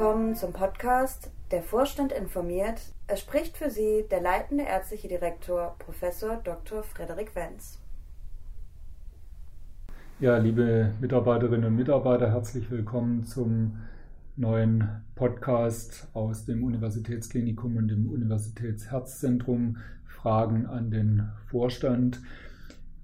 willkommen zum Podcast Der Vorstand informiert. Es spricht für Sie der leitende ärztliche Direktor Prof. Dr. Frederik Wenz. Ja, liebe Mitarbeiterinnen und Mitarbeiter, herzlich willkommen zum neuen Podcast aus dem Universitätsklinikum und dem Universitätsherzzentrum Fragen an den Vorstand.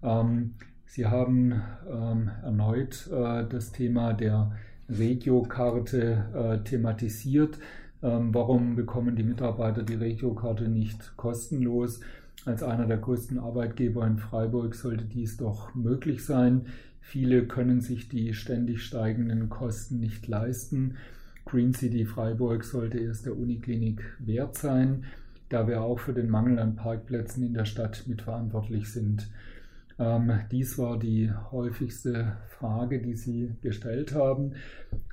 Ähm, Sie haben ähm, erneut äh, das Thema der Regiokarte äh, thematisiert. Ähm, warum bekommen die Mitarbeiter die Regiokarte nicht kostenlos? Als einer der größten Arbeitgeber in Freiburg sollte dies doch möglich sein. Viele können sich die ständig steigenden Kosten nicht leisten. Green City Freiburg sollte es der Uniklinik wert sein, da wir auch für den Mangel an Parkplätzen in der Stadt mitverantwortlich sind. Ähm, dies war die häufigste Frage, die Sie gestellt haben.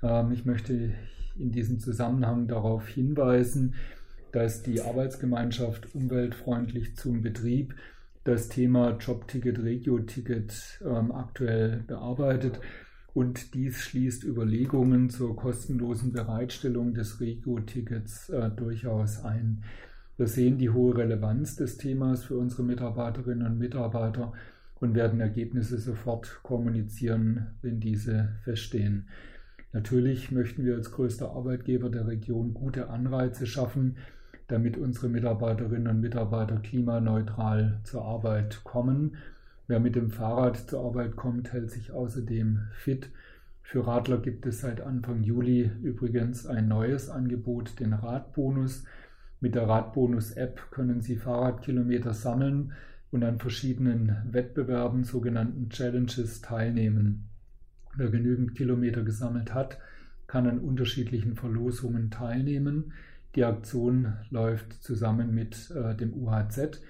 Ähm, ich möchte in diesem Zusammenhang darauf hinweisen, dass die Arbeitsgemeinschaft umweltfreundlich zum Betrieb das Thema Jobticket, Regio-Ticket ähm, aktuell bearbeitet und dies schließt Überlegungen zur kostenlosen Bereitstellung des Regio-Tickets äh, durchaus ein. Wir sehen die hohe Relevanz des Themas für unsere Mitarbeiterinnen und Mitarbeiter und werden Ergebnisse sofort kommunizieren, wenn diese feststehen. Natürlich möchten wir als größter Arbeitgeber der Region gute Anreize schaffen, damit unsere Mitarbeiterinnen und Mitarbeiter klimaneutral zur Arbeit kommen. Wer mit dem Fahrrad zur Arbeit kommt, hält sich außerdem fit. Für Radler gibt es seit Anfang Juli übrigens ein neues Angebot, den Radbonus. Mit der Radbonus-App können Sie Fahrradkilometer sammeln und an verschiedenen Wettbewerben, sogenannten Challenges, teilnehmen. Wer genügend Kilometer gesammelt hat, kann an unterschiedlichen Verlosungen teilnehmen. Die Aktion läuft zusammen mit äh, dem UHZ.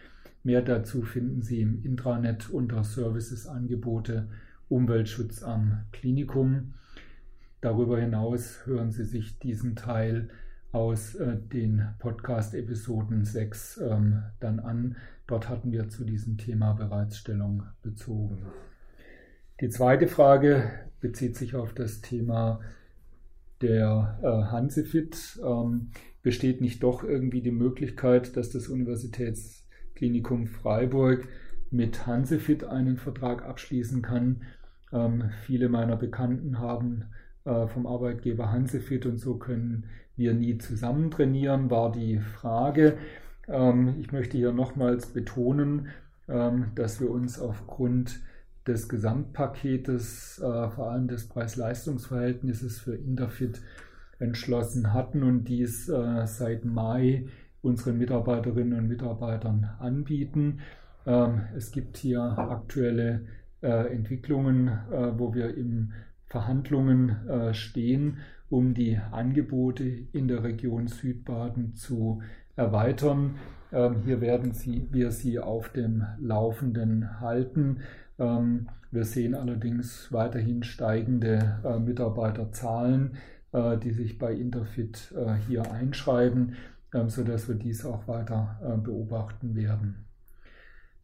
Mehr dazu finden Sie im Intranet unter Services Angebote Umweltschutz am Klinikum. Darüber hinaus hören Sie sich diesen Teil aus äh, den Podcast-Episoden 6 ähm, dann an. Dort hatten wir zu diesem Thema bereits Stellung bezogen. Die zweite Frage bezieht sich auf das Thema der äh, Hansefit. Ähm, besteht nicht doch irgendwie die Möglichkeit, dass das Universitätsklinikum Freiburg mit Hansefit einen Vertrag abschließen kann? Ähm, viele meiner Bekannten haben vom Arbeitgeber Hansefit und so können wir nie zusammen trainieren, war die Frage. Ähm, ich möchte hier nochmals betonen, ähm, dass wir uns aufgrund des Gesamtpaketes, äh, vor allem des Preis-Leistungs-Verhältnisses für Interfit entschlossen hatten und dies äh, seit Mai unseren Mitarbeiterinnen und Mitarbeitern anbieten. Ähm, es gibt hier aktuelle Entwicklungen, wo wir in Verhandlungen stehen um die Angebote in der Region Südbaden zu erweitern. Ähm, hier werden sie, wir sie auf dem Laufenden halten. Ähm, wir sehen allerdings weiterhin steigende äh, Mitarbeiterzahlen, äh, die sich bei Interfit äh, hier einschreiben, ähm, sodass wir dies auch weiter äh, beobachten werden.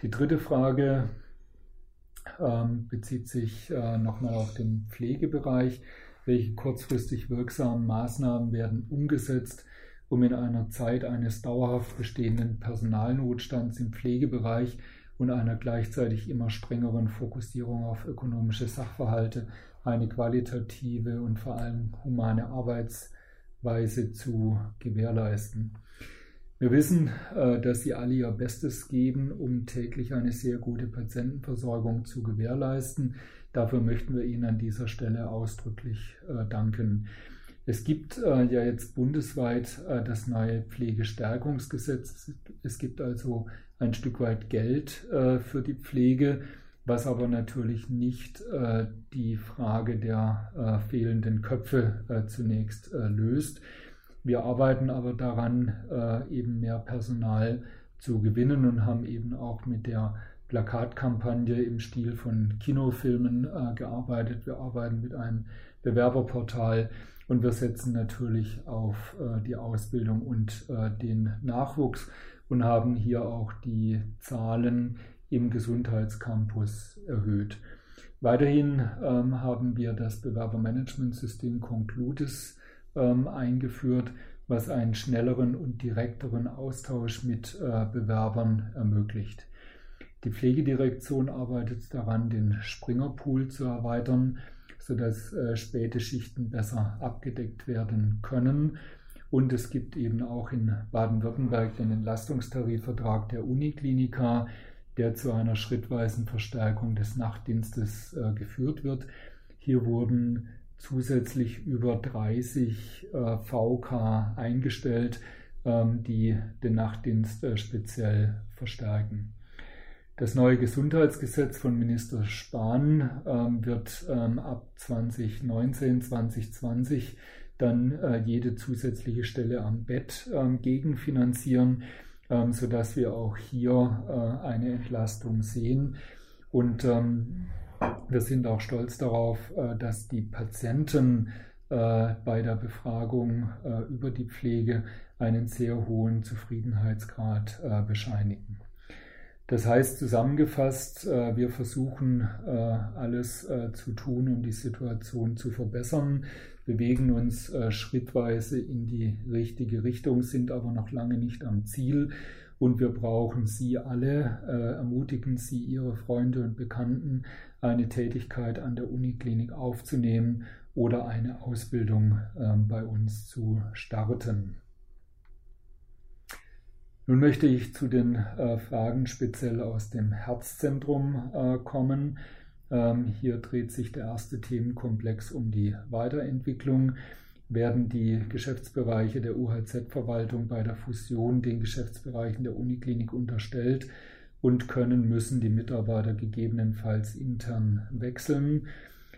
Die dritte Frage ähm, bezieht sich äh, nochmal auf den Pflegebereich welche kurzfristig wirksamen Maßnahmen werden umgesetzt, um in einer Zeit eines dauerhaft bestehenden Personalnotstands im Pflegebereich und einer gleichzeitig immer strengeren Fokussierung auf ökonomische Sachverhalte eine qualitative und vor allem humane Arbeitsweise zu gewährleisten. Wir wissen, äh, dass Sie alle Ihr Bestes geben, um täglich eine sehr gute Patientenversorgung zu gewährleisten. Dafür möchten wir Ihnen an dieser Stelle ausdrücklich äh, danken. Es gibt äh, ja jetzt bundesweit das neue Pflegestärkungsgesetz. Es gibt also ein Stück weit Geld für die Pflege, was aber natürlich nicht die Frage der fehlenden Köpfe zunächst löst. Wir arbeiten aber daran, eben mehr Personal zu gewinnen und haben eben auch mit der Plakatkampagne im Stil von Kinofilmen äh, gearbeitet. Wir arbeiten mit einem Bewerberportal und wir setzen natürlich auf äh, die Ausbildung und äh, den Nachwuchs und haben hier auch die Zahlen im Gesundheitscampus erhöht. Weiterhin ähm, haben wir das Bewerbermanagementsystem Concludis ähm, eingeführt, was einen schnelleren und direkteren Austausch mit äh, Bewerbern ermöglicht. Die Pflegedirektion arbeitet daran, den Springerpool zu erweitern, sodass äh, späte Schichten besser abgedeckt werden können. Und es gibt eben auch in Baden-Württemberg den Entlastungstarifvertrag der Uniklinika, der zu einer schrittweisen Verstärkung des Nachtdienstes äh, geführt wird. Hier wurden zusätzlich über 30 äh, VK eingestellt, ähm, die den Nachtdienst äh, speziell verstärken. Das neue Gesundheitsgesetz von Minister Spahn ähm, wird ähm, ab 2019, 2020 dann äh, jede zusätzliche Stelle am Bett gegenfinanzieren, ähm, sodass wir auch hier eine Entlastung sehen. Und wir sind auch stolz darauf, äh, dass die Patienten äh, bei der Befragung äh, über die Pflege einen sehr hohen Zufriedenheitsgrad bescheinigen. Das heißt zusammengefasst, wir versuchen alles zu tun, um die Situation zu verbessern, bewegen uns schrittweise in die richtige Richtung, sind aber noch lange nicht am Ziel. Und wir brauchen Sie alle, ermutigen Sie Ihre Freunde und Bekannten, eine Tätigkeit an der Uniklinik aufzunehmen oder eine Ausbildung ähm, bei uns zu starten. Nun möchte ich zu den äh, Fragen speziell aus dem Herzzentrum äh, kommen. Ähm, hier dreht sich der erste Themenkomplex um die Weiterentwicklung. Werden die Geschäftsbereiche der UHZ-Verwaltung bei der Fusion den Geschäftsbereichen der Uniklinik unterstellt und können, müssen die Mitarbeiter gegebenenfalls intern wechseln.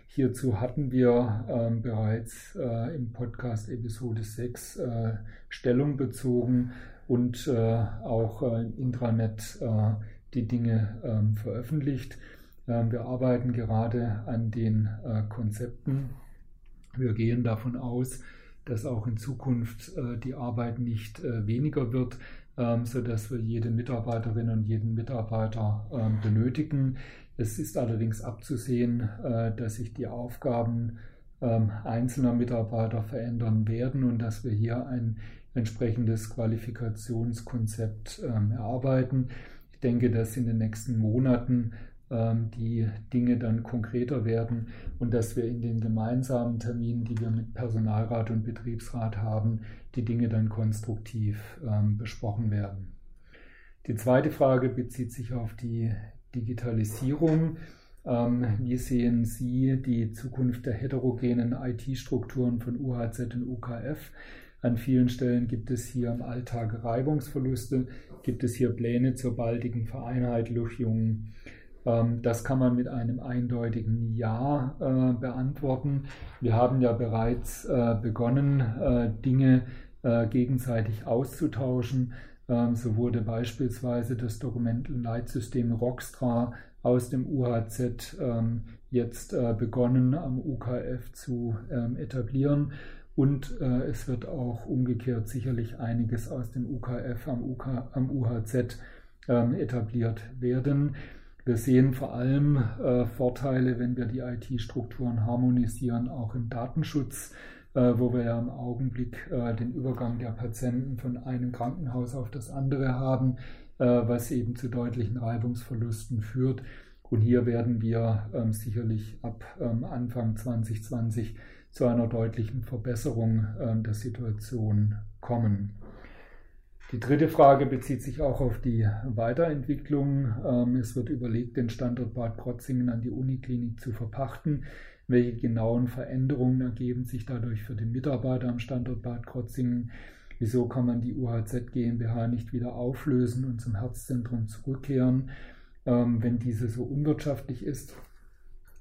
Hierzu hatten wir ähm, bereits äh, im Podcast Episode 6 äh, Stellung bezogen und äh, auch äh, im Intranet äh, die Dinge ähm, veröffentlicht. Ähm, wir arbeiten gerade an den Konzepten. Wir gehen davon aus, dass auch in Zukunft die Arbeit nicht weniger wird, ähm, sodass wir jede Mitarbeiterin und jeden Mitarbeiter benötigen. Es ist allerdings abzusehen, dass sich die Aufgaben einzelner Mitarbeiter verändern werden und dass wir hier ein entsprechendes Qualifikationskonzept ähm, erarbeiten. Ich denke, dass in den nächsten Monaten ähm, die Dinge dann konkreter werden und dass wir in den gemeinsamen Terminen, die wir mit Personalrat und Betriebsrat haben, die Dinge dann konstruktiv ähm, besprochen werden. Die zweite Frage bezieht sich auf die Digitalisierung. Ähm, wie sehen Sie die Zukunft der heterogenen IT-Strukturen von UHZ und UKF? An vielen Stellen gibt es hier im Alltag Reibungsverluste, gibt es hier Pläne zur baldigen Vereinheitlichung. Ähm, das kann man mit einem eindeutigen Ja äh, beantworten. Wir haben ja bereits äh, begonnen, äh, Dinge gegenseitig auszutauschen. Ähm, so wurde beispielsweise das Dokumentenleitsystem Rockstra aus dem UHZ ähm, jetzt begonnen am UKF zu etablieren. Und äh, es wird auch umgekehrt sicherlich einiges aus dem UKF am, UK, am UHZ ähm, etabliert werden. Wir sehen vor allem äh, Vorteile, wenn wir die IT-Strukturen harmonisieren, auch im Datenschutz, äh, wo wir ja im Augenblick äh, den Übergang der Patienten von einem Krankenhaus auf das andere haben, äh, was eben zu deutlichen Reibungsverlusten führt. Und hier werden wir ähm, sicherlich ab ähm, Anfang 2020 zu einer deutlichen Verbesserung ähm, der Situation kommen. Die dritte Frage bezieht sich auch auf die Weiterentwicklung. Ähm, es wird überlegt, den Standort Bad Krotzingen an die Uniklinik zu verpachten. Welche genauen Veränderungen ergeben sich dadurch für den Mitarbeiter am Standort Bad Krotzingen? Wieso kann man die UHZ GmbH nicht wieder auflösen und zum Herzzentrum zurückkehren, ähm, wenn diese so unwirtschaftlich ist?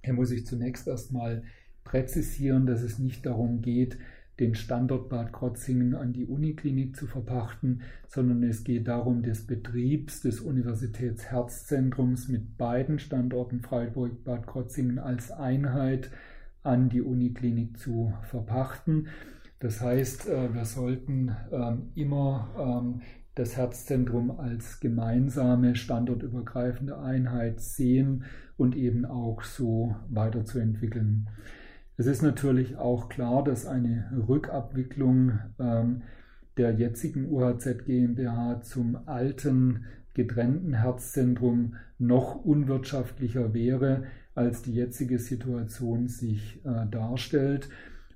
Hier muss ich zunächst erstmal präzisieren, dass es nicht darum geht, den Standort Bad Krotzingen an die Uniklinik zu verpachten, sondern es geht darum, des Betriebs des Universitätsherzzentrums mit beiden Standorten Freiburg-Bad Krotzingen als Einheit an die Uniklinik zu verpachten. Das heißt, äh, wir sollten ähm, immer ähm, das Herzzentrum als gemeinsame standortübergreifende Einheit sehen und eben auch so weiterzuentwickeln. Es ist natürlich auch klar, dass eine Rückabwicklung ähm, der jetzigen UHZ GmbH zum alten getrennten Herzzentrum noch unwirtschaftlicher wäre, als die jetzige Situation sich äh, darstellt.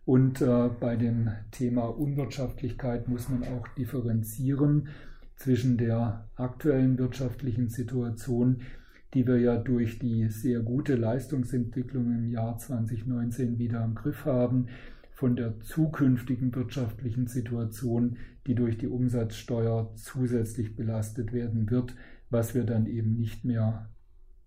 Und äh, bei dem Thema Unwirtschaftlichkeit muss man auch differenzieren zwischen der aktuellen wirtschaftlichen Situation, die wir ja durch die sehr gute Leistungsentwicklung im Jahr 2019 wieder im Griff haben, von der zukünftigen wirtschaftlichen Situation, die durch die Umsatzsteuer zusätzlich belastet werden wird, was wir dann eben nicht mehr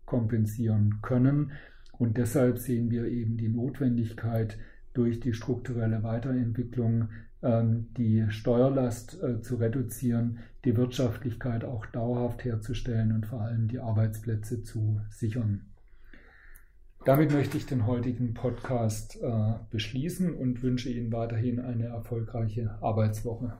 kompensieren können. Und deshalb sehen wir eben die Notwendigkeit, durch die strukturelle Weiterentwicklung die Steuerlast äh, zu reduzieren, die Wirtschaftlichkeit auch dauerhaft herzustellen und vor allem die Arbeitsplätze zu sichern. Damit möchte ich den heutigen Podcast äh, beschließen und wünsche Ihnen weiterhin eine erfolgreiche Arbeitswoche.